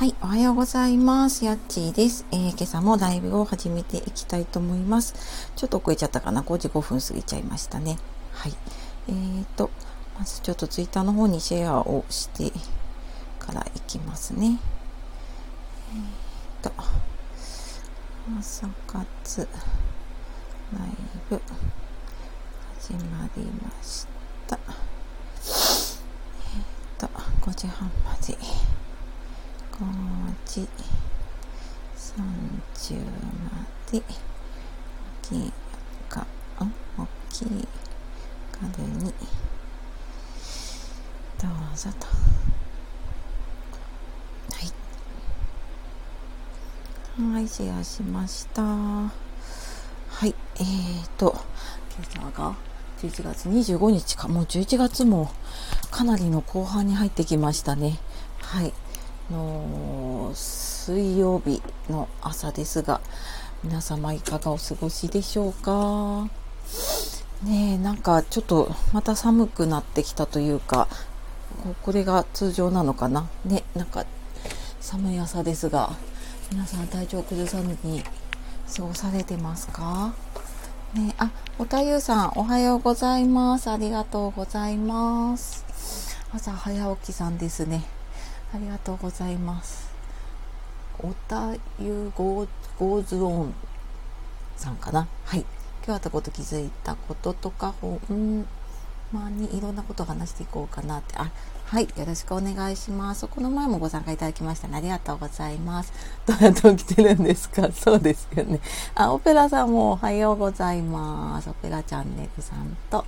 はい、おはようございます。やっちーです、えー、今朝もライブを始めていきたいと思います。ちょっと遅れちゃったかな？5時5分過ぎちゃいましたね。はい。えーと、まずちょっとツイッターの方にシェアをしてからいきますね。えーと、朝活ライブ始まりました。えーと、5時半まで。5時30まで。大きいか。大きい軽に。どうぞと。はい。はいシェアしました。はいえーと今朝が11月25日か。もう11月もかなりの後半に入ってきましたね。はい。の水曜日の朝ですが皆様いかがお過ごしでしょうか？ねえなんかちょっとまた寒くなってきたというかこれが通常なのかな？ねなんか寒い朝ですが皆さん体調崩さずに過ごされてますか？ねあおたゆうさんおはようございます。ありがとうございます。朝早起きさんですね。ありがとうございます。おたゆごごずおんさんかな？はい。今日あったこと気づいたこととか、ほんまにいろんなことを話していこうかなって。あ、はい。よろしくお願いします。この前もご参加いただきましたね。ありがとうございます。どうやって起きてるんですか？そうですよね。あ、オペラさんもおはようございます。オペラチャンネルさんと、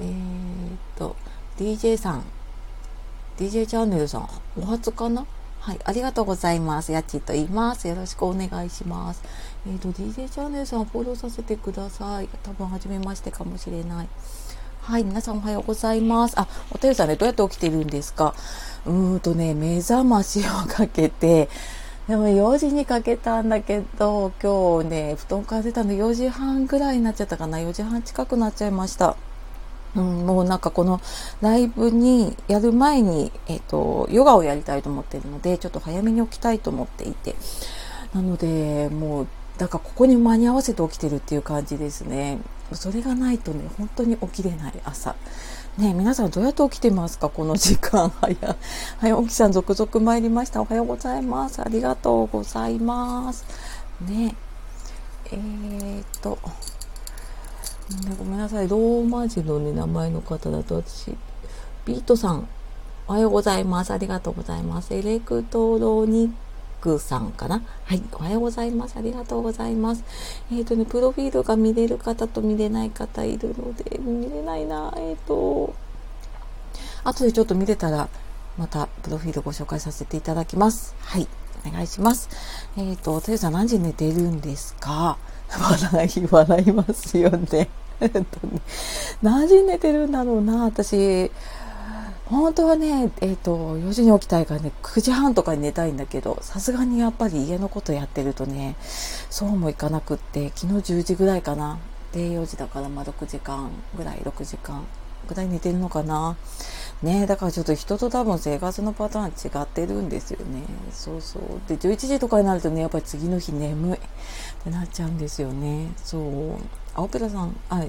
えー、っと、DJ さん、DJ チャンネルさん、お初かな？はい、ありがとうございます。やっちと言います。よろしくお願いします。えっ、ー、と、DJ チャンネルさん、フォローさせてください。多分、初めましてかもしれない。はい、皆さんおはようございます。あ、おたゆさんね、どうやって起きてるんですか？うーんとね、目覚ましをかけて、でも4時にかけたんだけど、今日ね、布団から出たの4時半ぐらいになっちゃったかな。4時半近くなっちゃいました。うん、もうなんかこのライブにやる前に、えっ、ー、と、ヨガをやりたいと思っているので、ちょっと早めに起きたいと思っていて。なので、もう、だからここに間に合わせて起きてるっていう感じですね。それがないとね、本当に起きれない朝。ね皆さんどうやって起きてますか？この時間。早、早起きさん続々参りました。おはようございます。ありがとうございます。ねえー、っと、ごめんなさい。ローマ字のね、名前の方だと私、ビートさん、おはようございます。ありがとうございます。エレクトロニックさんかな？はい。おはようございます。ありがとうございます。えっ、ー、とね、プロフィールが見れる方と見れない方いるので、見れないな。えっ、ー、と、後でちょっと見れたら、またプロフィールご紹介させていただきます。はい。お願いします。えっ、ー、と、てゆさん何時寝てるんですか？笑い、笑いますよね。何時に寝てるんだろうな、私。本当はね、えっ、ー、と、4時に起きたいからね、9時半とかに寝たいんだけど、さすがにやっぱり家のことやってるとね、そうもいかなくって、昨日10時ぐらいかな。で、4時だからま6時間ぐらい、6時間ぐらい寝てるのかな。ねだからちょっと人と多分生活のパターン違ってるんですよね。そうそう。で、11時とかになるとね、やっぱり次の日眠いってなっちゃうんですよね。そう。あ、オペラさん、はい。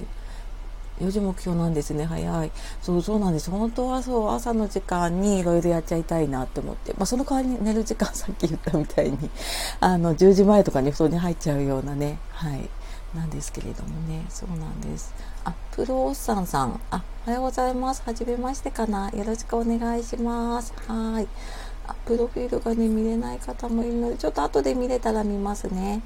4時目標なんですね、早い。そうそうなんです。本当はそう、朝の時間にいろいろやっちゃいたいなって思って。まあ、その代わりに寝る時間、さっき言ったみたいに、あの、10時前とかに布団に入っちゃうようなね、はい、なんですけれどもね、そうなんです。あ、プロおっさんさん、あ、おはようございます。はじめましてかな。よろしくお願いします。はい。あ、プロフィールがね、見れない方もいるので、ちょっと後で見れたら見ますね。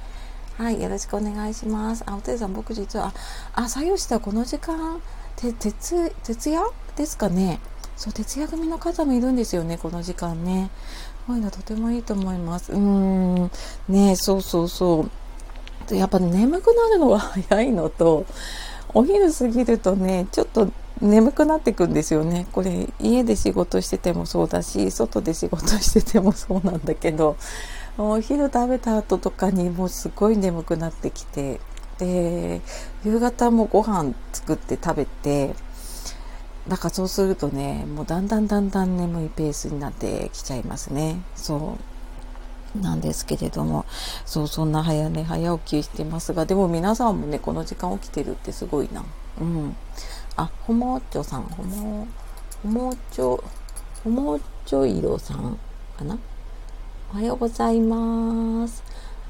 はい、よろしくお願いします。あ、おてさん、僕実は、あ、作業したこの時間、て、徹、徹夜ですかね。そう、徹夜組の方もいるんですよね、この時間ね。こういうのとてもいいと思います。うーん、ねそうそうそう。やっぱ、眠くなるのが早いのと、お昼過ぎるとね、ちょっと眠くなってくんですよね。これ、家で仕事しててもそうだし、外で仕事しててもそうなんだけど、お昼食べた後とかにもうすごい眠くなってきてで夕方もご飯作って食べてなんかそうするとねもうだんだんだんだん眠いペースになってきちゃいますねそうなんですけれども、そう、そんな早寝早起きしてますが、でも皆さんもね、この時間起きてるってすごいな。うん。あ、ほもちょさん、ほも、ほもちょ、ほもちょいろさんかな？おはようございます。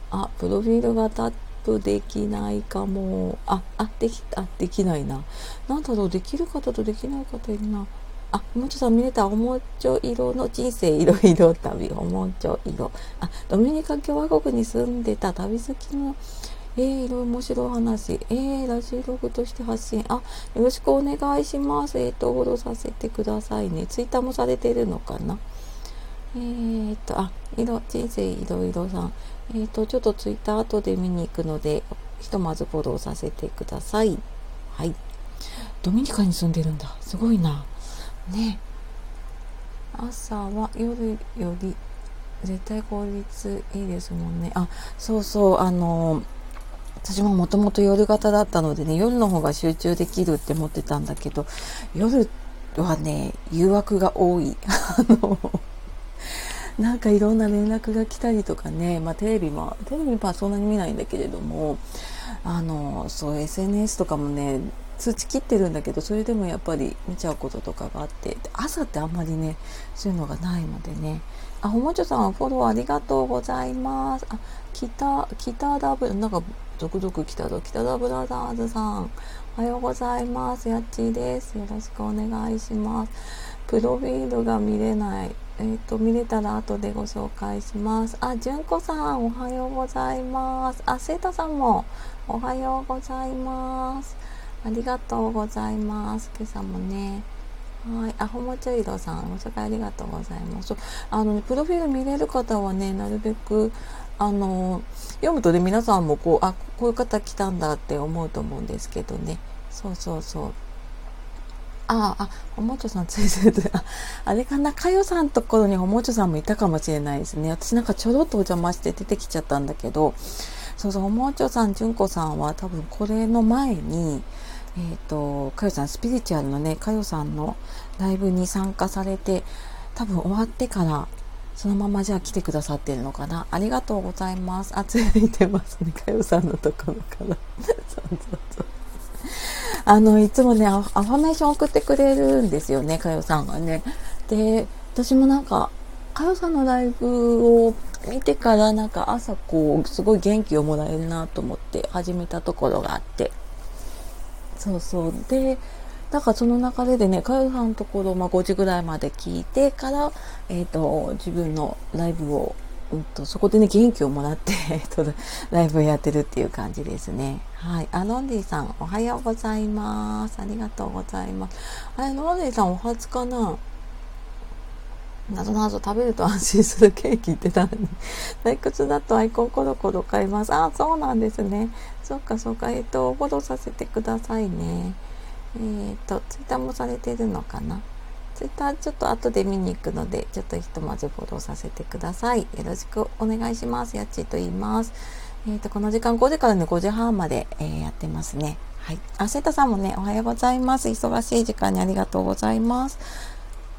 あ、プロフィールがタップできないかも。あ、あ、でき、あ、できないな。なんだろう、できる方とできない方いるな。あ、もちさん見れたおもちょ色の人生いろいろ旅、おもちょ色。あ、ドミニカ共和国に住んでた旅好きの、えー、いろいろ面白い話。えー、ラジオログとして発信。あ、よろしくお願いします。えっ、ー、と、フォローさせてくださいね。ツイッターもされてるのかな？えー、っと、あ、色、人生いろいろさん。えっ、と、ちょっとツイッター後で見に行くので、ひとまずフォローさせてください。はい。ドミニカに住んでるんだ。すごいな。ね朝は夜より絶対効率いいですもんねあそうそうあの私ももともと夜型だったのでね夜の方が集中できるって思ってたんだけど夜はね誘惑が多い あのなんかいろんな連絡が来たりとかね、まあ、テレビもテレビはそんなに見ないんだけれども。あのそう SNS とかもね通知切ってるんだけどそれでもやっぱり見ちゃうこととかがあって。朝ってあんまりねそういうのがないのでね。あほもちょさんフォローありがとうございます。あ北北ダブなんか続々来たぞ。北田ブラザーズさん。おはようございます。やっちーです。よろしくお願いします。プロフィールが見れない。えっ、ー、と見れたら後でご紹介しますあじゅんこさんおはようございますあせいたさんもおはようございますありがとうございます。今朝もね。はい。あ、ほもちょいろさん、ご紹介ありがとうございます。あの、ね、プロフィール見れる方はね、なるべく、あの、読むとね、皆さんもこう、あ、こういう方来たんだって思うと思うんですけどね。そうそうそう。ああ、おもちょさんついてる。あ、あれかな、かよさんところにおもちょさんもいたかもしれないですね。私なんかちょろっとお邪魔して出てきちゃったんだけど、そうそう、おもちょさん、じゅんこさんは多分これの前に、えっ、ー、と、かよさん、スピリチュアルのね、かよさんのライブに参加されて、多分終わってから、そのままじゃあ来てくださってるのかな。ありがとうございます。あ、ついてますね。かよさんのところから。そうそうそう。あの、いつもねア、ファメーション送ってくれるんですよね、かよさんがね。で、私もなんか、かよさんのライブを見てからなんか朝こう、すごい元気をもらえるなと思って始めたところがあって。そうそう。で、だからその流れでね、かよさんのところ、まあ、5時ぐらいまで聞いてから、えっ、ー、と、自分のライブを、うんと、そこでね、元気をもらって、ライブをやってるっていう感じですね。はい。あ、ロンディさん、おはようございます。ありがとうございます。あれ、ロンディさん、お初かな？なぞなぞ食べると安心するケーキってた 退屈だとアイコンコロコロ買います。あ、そうなんですね。そっかそっか。えっ、ー、と、フォローさせてくださいね。えっ、ー、と、ツイッターもされてるのかな？ツイッターちょっと後で見に行くので、ちょっとひとまずフォローさせてください。よろしくお願いします。やっちーと言います。えっ、ー、と、この時間5時からね、5時半まで、えー、やってますね。はい。あ、セタさんもね、おはようございます。忙しい時間にありがとうございます。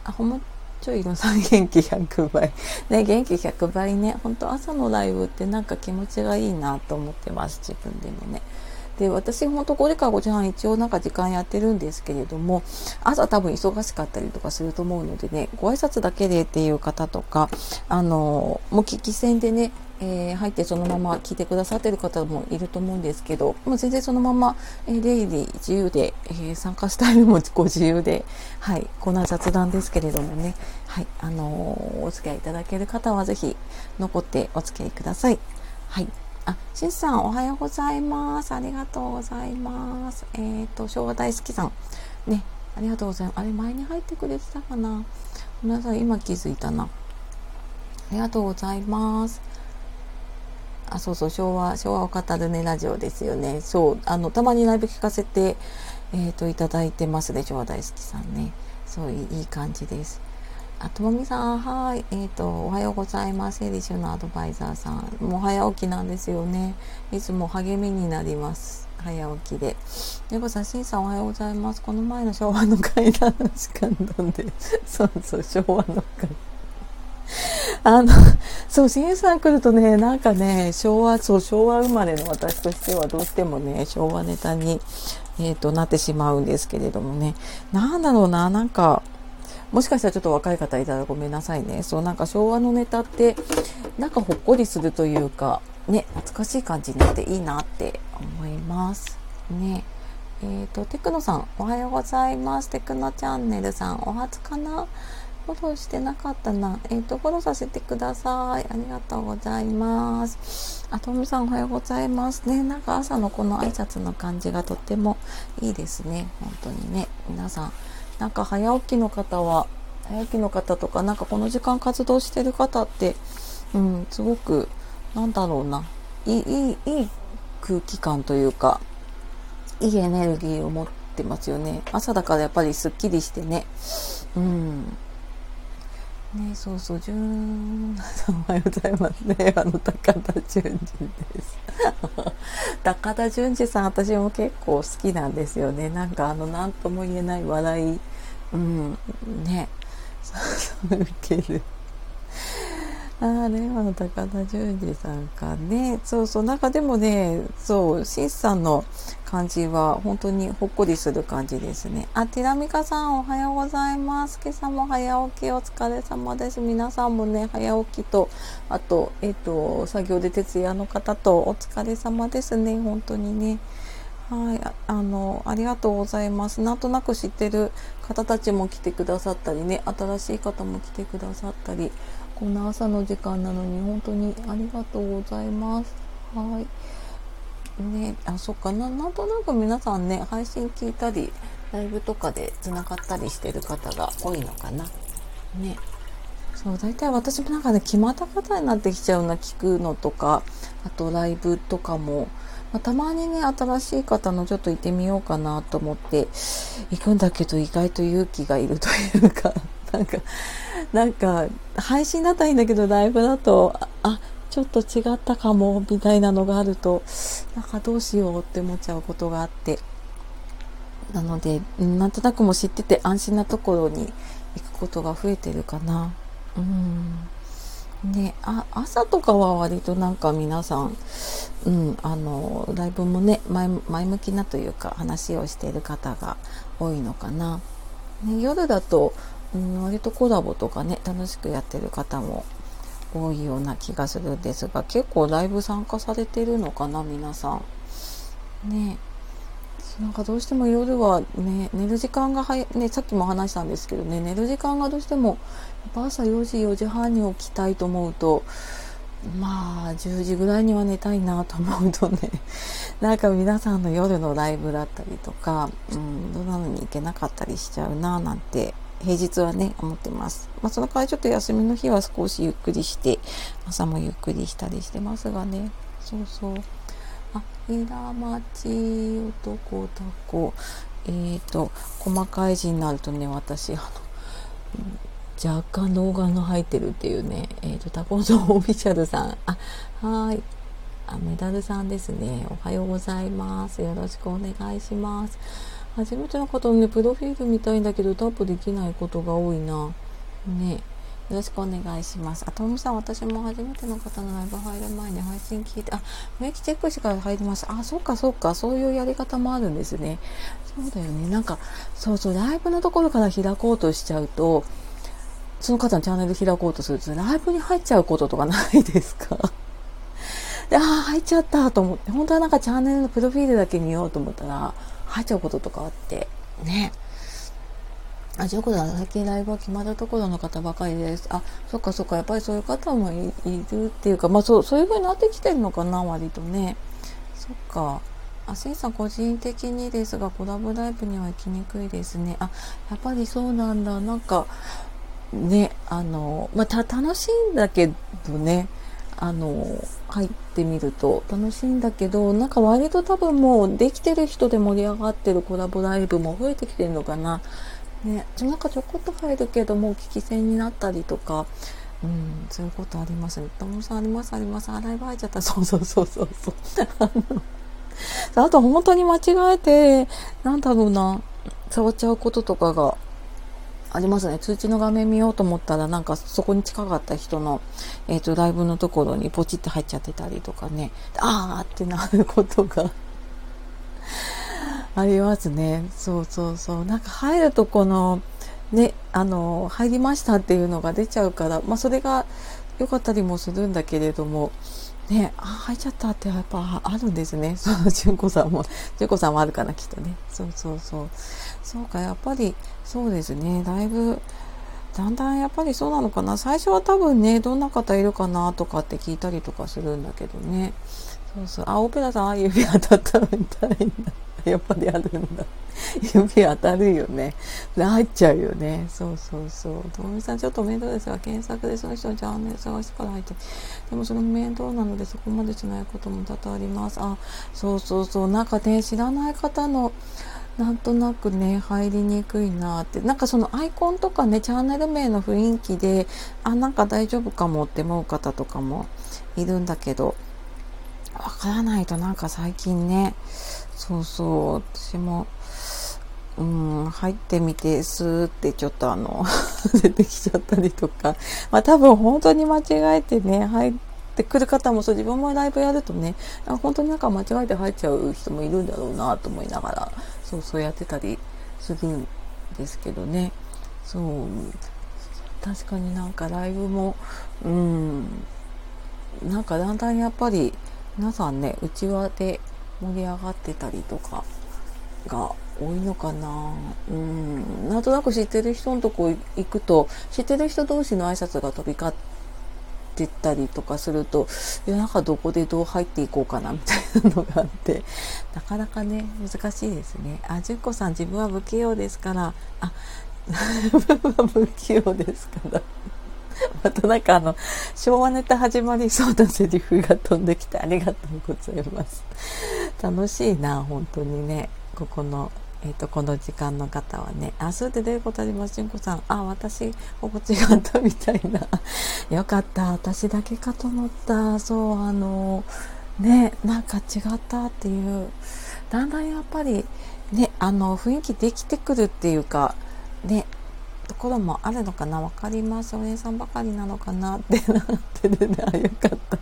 あ、ほんちょいのさん元気100倍。ね、元気100倍ね。ほんと朝のライブってなんか気持ちがいいなと思ってます。自分でもね。で、私ほんと5時から5時半一応なんか時間やってるんですけれども、朝多分忙しかったりとかすると思うのでね、ご挨拶だけでっていう方とか、あの、もう聞き戦でね、えー、入ってそのまま聞いてくださってる方もいると思うんですけど、もう全然そのまま、えー、デイリー自由で、えー、参加スタイルもご自由で、はい、こんな雑談ですけれどもね、はい、あのー、お付き合いいただける方はぜひ残ってお付き合いください。はい。あ、しんさんおはようございます。ありがとうございます。えっ、ー、と、昭和大好きさん。ね、ありがとうございます。あれ、前に入ってくれてたかなごめんなさい、今気づいたな。ありがとうございます。あ、そうそう、昭和、昭和を語るね、ラジオですよね。そう、あの、たまにライブ聞かせて、えっ、ー、と、いただいてますね、昭和大好きさんね。そういい感じです。あ、ともみさん、はい。えっ、ー、と、おはようございます。エリシュのアドバイザーさん。もう早起きなんですよね。いつも励みになります。早起きで。でこさん、しんさんおはようございます。この前の昭和の階段の時間なんで、そうそう、昭和の階。あの、そう、新さん来るとね、なんかね、昭和、そう、昭和生まれの私としてはどうしてもね、昭和ネタに、えっ、ー、と、なってしまうんですけれどもね、なんだろうな、なんか、もしかしたらちょっと若い方いたらごめんなさいね。そう、なんか昭和のネタって、なんかほっこりするというか、ね、懐かしい感じになっていいなって思います。ね。えっ、ー、と、テクノさん、おはようございます。テクノチャンネルさん、お初かな?フォローしてなかったな。えっ、ー、と、フォローさせてください。ありがとうございます。あ、とみさんおはようございます。ね、なんか朝のこの挨拶の感じがとってもいいですね。本当にね。皆さん、なんか早起きの方は、早起きの方とか、なんかこの時間活動してる方って、うん、すごく、なんだろうな。いい、いい、空気感というか、いいエネルギーを持ってますよね。朝だからやっぱりすっきりしてね。うん。ねそうそう、じゅん、おはようございますね。あの、高田純次です。高田純次さん、私も結構好きなんですよね。なんかあの、なんとも言えない笑い。うん、ね。そうそう、受ける。ああ、令和の高田純次さんかね。そうそう、なんかでもね、そう、シンさんの感じは本当にほっこりする感じですね。あ、ティラミカさんおはようございます。今朝も早起きお疲れ様です。皆さんもね、早起きと、あと、えっ、と、作業で徹夜の方とお疲れ様ですね。本当にね。はい、あの、ありがとうございます。なんとなく知ってる方たちも来てくださったりね、新しい方も来てくださったり、こんな朝の時間なのに本当にありがとうございます。はい。ね、あ、そっかな、なんとなく皆さんね、配信聞いたり、ライブとかで繋がったりしてる方が多いのかな。ね。そう、大体私もなんかね、決まった方になってきちゃうな、聞くのとか、あとライブとかも、まあ、たまにね、新しい方のちょっと行ってみようかなと思って行くんだけど、意外と勇気がいるというか、なんか、なんか、配信だったらいいんだけど、ライブだと、あ、ちょっと違ったかも、みたいなのがあると、なんかどうしようって思っちゃうことがあって。なので、なんとなくも知ってて安心なところに行くことが増えてるかな。うん。ね、あ朝とかは割となんか皆さん、うん、あのライブもね前向きなというか話をしている方が多いのかな、ね、夜だとうん、割とコラボとかね楽しくやってる方も多いような気がするんですが結構ライブ参加されてるのかな皆さん。ねなんかどうしても夜はね寝る時間が早ねさっきも話したんですけどね寝る時間がどうしてもやっぱ朝4時4時半に起きたいと思うとまあ10時ぐらいには寝たいなと思うとね なんか皆さんの夜のライブだったりとか、うん、どんなのに行けなかったりしちゃうななんて平日はね、思ってます。まあ、その代わりちょっと休みの日は少しゆっくりして、朝もゆっくりしたりしてますがね。そうそう。あ、平町男タコ。えっ、ー、と、細かい字になるとね、私、あの、若干動画が入ってるっていうね、えっ、ー、と、タコのオフィシャルさん。あ、はい。あ、メダルさんですね。おはようございます。よろしくお願いします。初めての方のね、プロフィール見たいんだけど、タップできないことが多いな。ね。よろしくお願いします。あ、ともさん、私も初めての方のライブ入る前に配信聞いて、あ、免疫チェックしてから入りました。あ、そっかそっか、そういうやり方もあるんですね。そうだよね。なんか、そうそう、ライブのところから開こうとしちゃうと、その方のチャンネル開こうとすると、ライブに入っちゃうこととかないですか？で、ああ、入っちゃったと思って、本当はなんかチャンネルのプロフィールだけ見ようと思ったら、入っちゃうこととかあって、ね。あ、ジョコだ、最近ライブは決まったところの方ばかりです。あ、そっかそっか、やっぱりそういう方もいるっていうか、まあそう、そういう風になってきてるのかな、割とね。そっか。あ、せいさん個人的にですが、コラボライブには行きにくいですね。あ、やっぱりそうなんだ。なんか、ね、あの、まあ、た、楽しいんだけどね、あの、入ってみると楽しいんだけど、なんか割と多分もうできてる人で盛り上がってるコラボライブも増えてきてるのかな。ね、なんかちょこっと入るけどもう聞き戦になったりとか、うん、そういうことありますね。ともさんありますあります。洗い場入っちゃった。そうそうそうそう そう。あと本当に間違えて、なんだろうな、触っちゃうこととかがありますね。通知の画面見ようと思ったら、なんかそこに近かった人の、えっ、ー、と、ライブのところにポチって入っちゃってたりとかね、あーってなることが ありますね。そうそうそう。なんか入るとこの、ね、あの、入りましたっていうのが出ちゃうから、まあそれが良かったりもするんだけれども、ね、あ、入っちゃったってやっぱあるんですね。そう純子さんも、純子さんもあるかな、きっとね。そうそうそう。そうか、やっぱり、そうですね。だいぶ、だんだんやっぱりそうなのかな。最初は多分ね、どんな方いるかなとかって聞いたりとかするんだけどね。そうそう。あ、オペラさん、あ、指当たったみたいな。やっぱりあるんだ。指当たるよね。入っちゃうよね。そうそうそう。ともみさん、ちょっと面倒ですが、検索でその人のチャンネル探してから入って。でもそれも面倒なので、そこまでしないことも多々あります。あ、そうそうそう。なんかね、知らない方の、なんとなくね、入りにくいなって。なんかそのアイコンとかね、チャンネル名の雰囲気で、あ、なんか大丈夫かもって思う方とかもいるんだけど、わからないとなんか最近ね、そうそう、私も、うん、入ってみて、スーってちょっとあの 出てきちゃったりとか、まあ多分本当に間違えてね、入ってくる方もそう、自分もライブやるとね、本当になんか間違えて入っちゃう人もいるんだろうなと思いながら、そうそうやってたりするんですけどね。そう、確かになんかライブも、うん、なんかだんだんやっぱり皆さんね、うちわで盛り上がってたりとかが多いのかな。うん。なんとなく知ってる人のとこ行くと知ってる人同士の挨拶が飛び交ってたりとかすると夜中どこでどう入っていこうかなみたいなのがあって なかなかね難しいですね。あ純子さん自分は不器用ですから。あ 自分は不器用ですから。またなんかあの、昭和ネタ始まりそうなセリフが飛んできてありがとうございます。楽しいな、本当にね。ここの、えっ、ー、と、この時間の方はね。あ、そうで出ることあります、純子さん。あ、私、ここ違ったみたいな。よかった。私だけかと思った。そう、あの、ね、なんか違ったっていう。だんだんやっぱり、ね、あの、雰囲気できてくるっていうか、ね、ところもあるのかな？分かります。お姉さんばかりなのかな？ってなってるね。あよかった。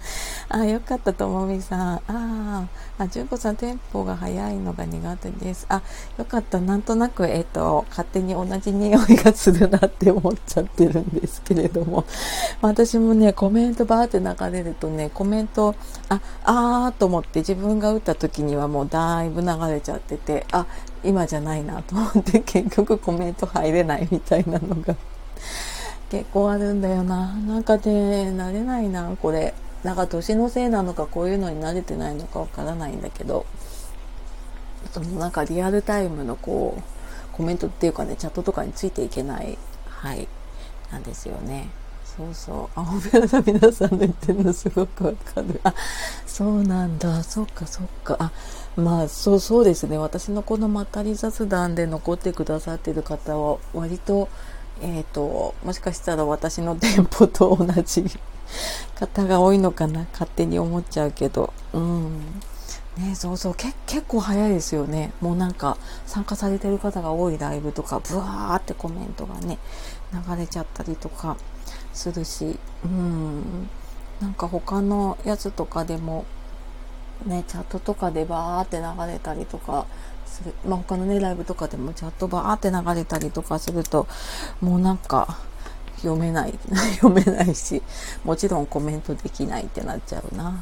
あよかったともみさん。ああ純子さんテンポが速いのが苦手です。あよかった。なんとなくえっ、ー、と勝手に同じ匂いがするなって思っちゃってるんですけれども。私もねコメントバーって流れるとねコメントああーと思って自分が打った時にはもうだいぶ流れちゃっててあ今じゃないなと思って結局コメント入れないみたいなのが 結構あるんだよな。なんかね、慣れないな、これ。なんか年のせいなのかこういうのに慣れてないのかわからないんだけど、そのなんかリアルタイムのこう、コメントっていうかね、チャットとかについていけない、はい、なんですよね。そうそう。あ、オペラの皆さんの言ってるのすごくわかる。あ、そうなんだ。そっかそっか。あ、まあ、そうそうですね。私のこのまったり雑談で残ってくださってる方は、割と、えっ、ー、と、もしかしたら私の店舗と同じ方が多いのかな。勝手に思っちゃうけど。うん。ね、そうそうけ結構早いですよねもうなんか参加されてる方が多いライブとかブワーってコメントがね流れちゃったりとかするしうん。なんか他のやつとかでもねチャットとかでバーって流れたりとかする、まあ、他のねライブとかでもチャットバーって流れたりとかするともうなんか読めない。読めないしもちろんコメントできないってなっちゃうな。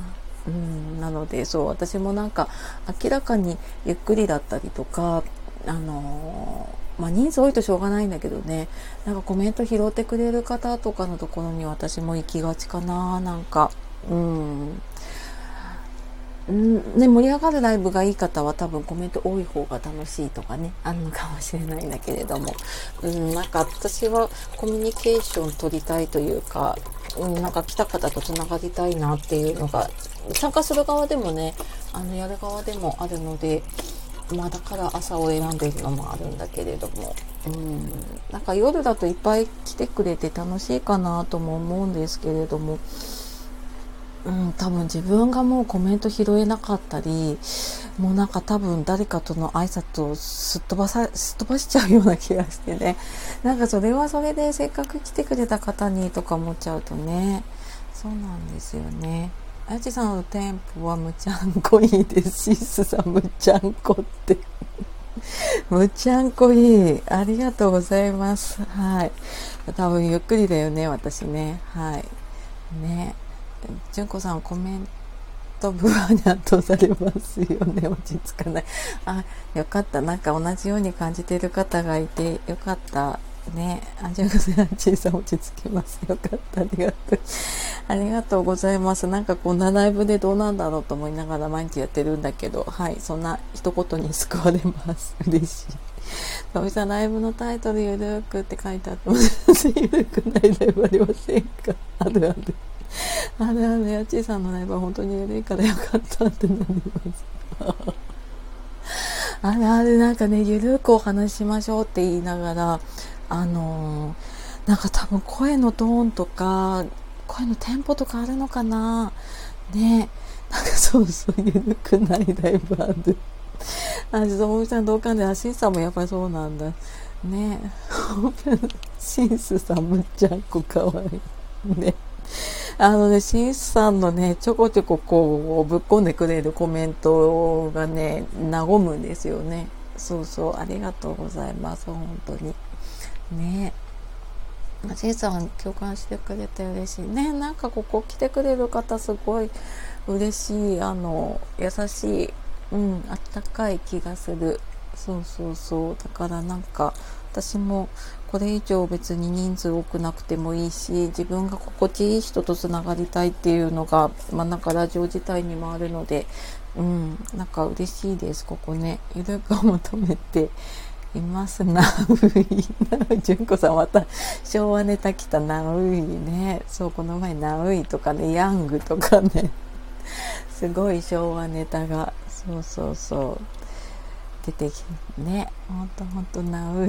うん、なのでそう私もなんか明らかにゆっくりだったりとかあのまあ、人数多いとしょうがないんだけどね。なんかコメント拾ってくれる方とかのところに私も行きがちかな。なんかうん。ん。ね、盛り上がるライブがいい方は多分コメント多い方が楽しいとかね。あるのかもしれないんだけれども。うん。なんか私はコミュニケーション取りたいというかうん、なんか来た方とつながりたいなっていうのが参加する側でもねあのやる側でもあるのでまあだから朝を選んでるのもあるんだけれども、うん、なんか夜だといっぱい来てくれて楽しいかなとも思うんですけれども、うん、多分自分がもうコメント拾えなかったり、もうなんか多分誰かとの挨拶をすっ飛ばさ、すっ飛ばしちゃうような気がしてね。なんかそれはそれでせっかく来てくれた方にとか思っちゃうとね。そうなんですよね。あやちさんのテンポはむちゃんこいいです。シスさんむちゃんこって。むちゃんこいい。ありがとうございます。はい。多分ゆっくりだよね、私ね。はい。ね。純子さんコメント部はに圧倒されますよね 落ち着かないあよかったなんか同じように感じている方がいてよかったね。あ純子さん小さん落ち着きます。よかった。ありがとう。ありがとうございます。なんかこんなライブでどうなんだろうと思いながら毎日やってるんだけどはい。そんな一言に救われます。嬉しい。かみさん、ライブのタイトル、ゆるくって書いてあっても、ゆるくないライブありませんか？あるある。あれあれ、やちーさんのライブは本当に緩いからよかったってなります。あれあれ、なんかね、ゆるくお話ししましょうって言いながら、あの、なんか多分声のトーンとか、声のテンポとかあるのかな？ね。なんかそうそう、ゆるくないライブある。あ、ちょっと、もみさん同感で、あ、シンさんもやっぱりそうなんだ。ね。シンスさんむっちゃんこかわいい。ね。あのね、しんさんのね、ちょこちょここう、ぶっ込んでくれるコメントがね、和むんですよね。そうそう、ありがとうございます、本当に。ねしんさん共感してくれて嬉しい。ね、なんかここ来てくれる方すごい嬉しい、あの、優しい、うん、あったかい気がする。そうそうそう。だからなんか、私もこれ以上別に人数多くなくてもいいし自分が心地いい人とつながりたいっていうのが、まあ、なんかラジオ自体にもあるので、うん、なんか嬉しいですここねゆるく求めています。なうい純子さんまた昭和ネタ来た。なういね。そうこの前なういとかねヤングとかね。すごい昭和ネタが。そうそうそう。出てきてね。ほんとほんとなう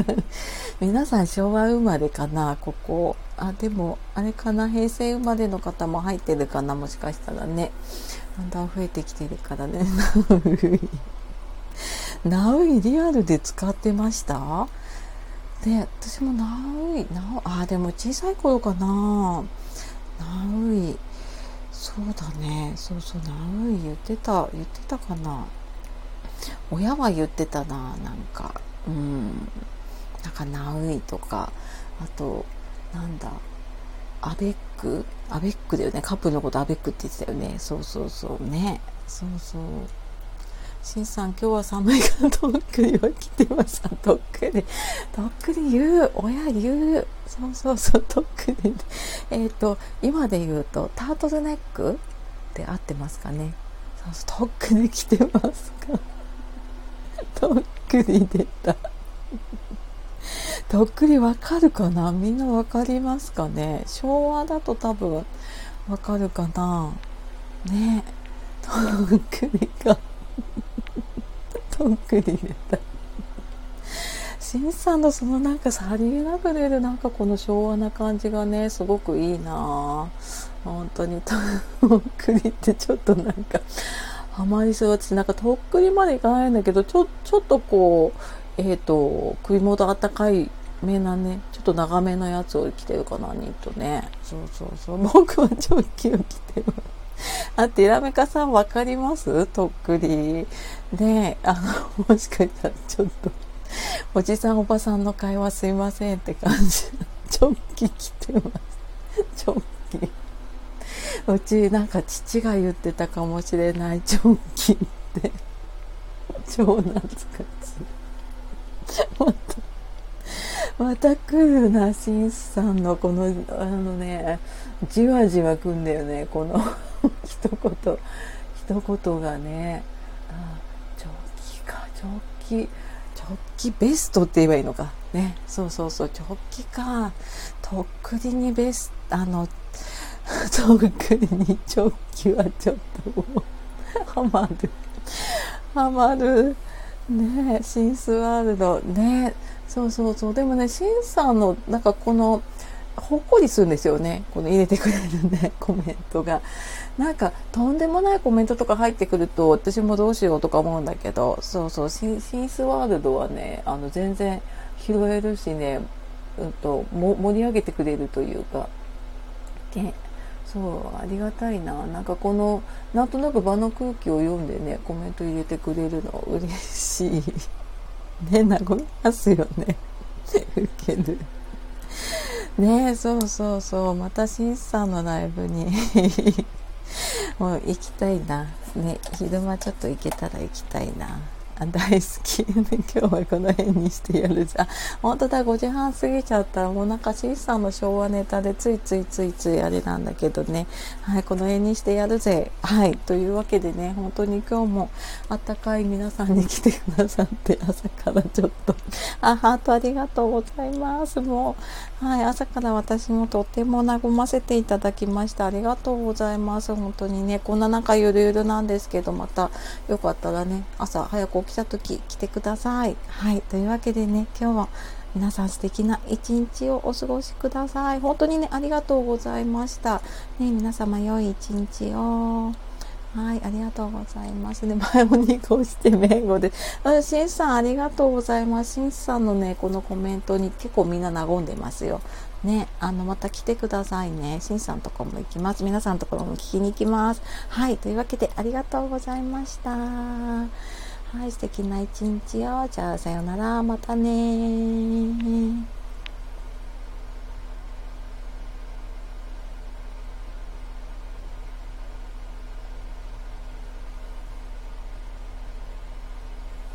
皆さん昭和生まれかなここ。あでもあれかな平成生まれの方も入ってるかなもしかしたらね。だんだん増えてきてるからね。ナウイナウイリアルで使ってました？で私もナウイナウあでも小さい頃かな。ナウイそうだね。そうそうナウイ言ってた言ってたかな。親は言ってたななんか。うん。なんかナウイとか。あとなんだ。アベック？アベックだよね。カップルのことアベックって言ってたよね。そうそうそう。ね。そうそう。しんさん今日は寒いからとっくりは来てましたとっくりとっくり言う。親言う。そうそうそうとっくりえっ、ー、と今で言うとタートルネックって合ってますかね？そうそうとっくり来てますか？とっくり出た。とっくりわかるかな？みんなわかりますかね？昭和だと多分わかるかな？ね。とっくりか。がとっくり出た。しんさんのそのなんかさりげなく出るなんかこの昭和な感じがねすごくいいな。本当に。とっくりってちょっとなんかハマりそう私なんかとっくりまでいかないんだけどちょちょっとこうえっ、ー、と首元あったかいめなねちょっと長めのやつを着てるかなニットね。そうそうそう。僕はチョッキを着てます。あ、ティラメカさんわかります？とっくり。で、あの、もしかしたらちょっと、おじさんおばさんの会話すいませんって感じ。チョッキ着てます。チョッキ。うちなんか父が言ってたかもしれないチョンキって超懐かしいまたまた来るなしんさんのこのあのねじわじわくんだよねこの 一言一言がねあチョッキかチョッキチョッキベストって言えばいいのか。ね。そうそうそうチョッキか。とっくりにベストあの 遠くりに直帰はちょっともうハマる。ハマる。ね。シンスワールド。ね。そうそうそう。でもねシンさんのなんかこのほっこりするんですよね。この入れてくれるね、コメントが。なんか、とんでもないコメントとか入ってくると、私もどうしようとか思うんだけど、そうそう、シンスワールドはね、あの、全然拾えるしね、うんと、盛り上げてくれるというか、で、そう、ありがたいな。なんかこの、なんとなく場の空気を読んでね、コメント入れてくれるの嬉しい。ね、和みますよね。ウケる。ねそうそうそう。またしんさんのライブに。もう行きたいな。ね昼間ちょっと行けたら行きたいな。あ大好き、今日はこの辺にしてやるじゃん。本当だ5時半過ぎちゃった。らもうなんかシさんの昭和ネタでついついついついあれなんだけどね。はいこの辺にしてやるぜ。はいというわけでね本当に今日もあったかい皆さんに来てくださって朝からちょっと。あハートありがとうございます。もうはい朝から私もとっても和ませていただきました。ありがとうございます。本当にねこんな中ゆるゆるなんですけどまたよかったらね朝早く起きた時来てください。はい。というわけでね、今日は皆さん素敵な一日をお過ごしください。本当にね、ありがとうございました。ね、皆様良い一日を。はい、ありがとうございます。ね、前も2個して名語で。しんさん、ありがとうございます。しんさんのね、このコメントに結構みんな和んでますよ。ね、あの、また来てくださいね。しんさんとこも行きます。皆さんのところも聞きに行きます。はい、というわけでありがとうございました。はい、素敵な一日を。じゃあ、さようなら。またね